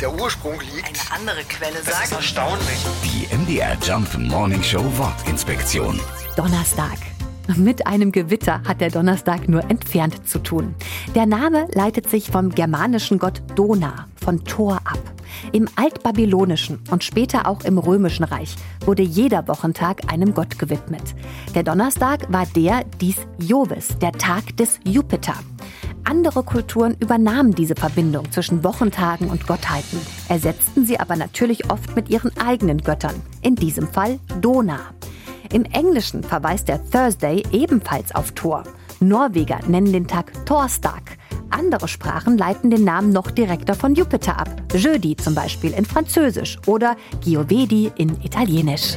der Ursprung liegt. Eine andere Quelle Das ist sagt. erstaunlich. Die MDR Jump Morning Show Wortinspektion. Donnerstag. Mit einem Gewitter hat der Donnerstag nur entfernt zu tun. Der Name leitet sich vom germanischen Gott Dona, von Thor ab. Im Altbabylonischen und später auch im Römischen Reich wurde jeder Wochentag einem Gott gewidmet. Der Donnerstag war der dies Jovis, der Tag des Jupiter. Andere Kulturen übernahmen diese Verbindung zwischen Wochentagen und Gottheiten, ersetzten sie aber natürlich oft mit ihren eigenen Göttern, in diesem Fall Dona. Im Englischen verweist der Thursday ebenfalls auf Thor. Norweger nennen den Tag Thorstag. Andere Sprachen leiten den Namen noch direkter von Jupiter ab. Jeudi zum Beispiel in Französisch oder Giovedi in Italienisch.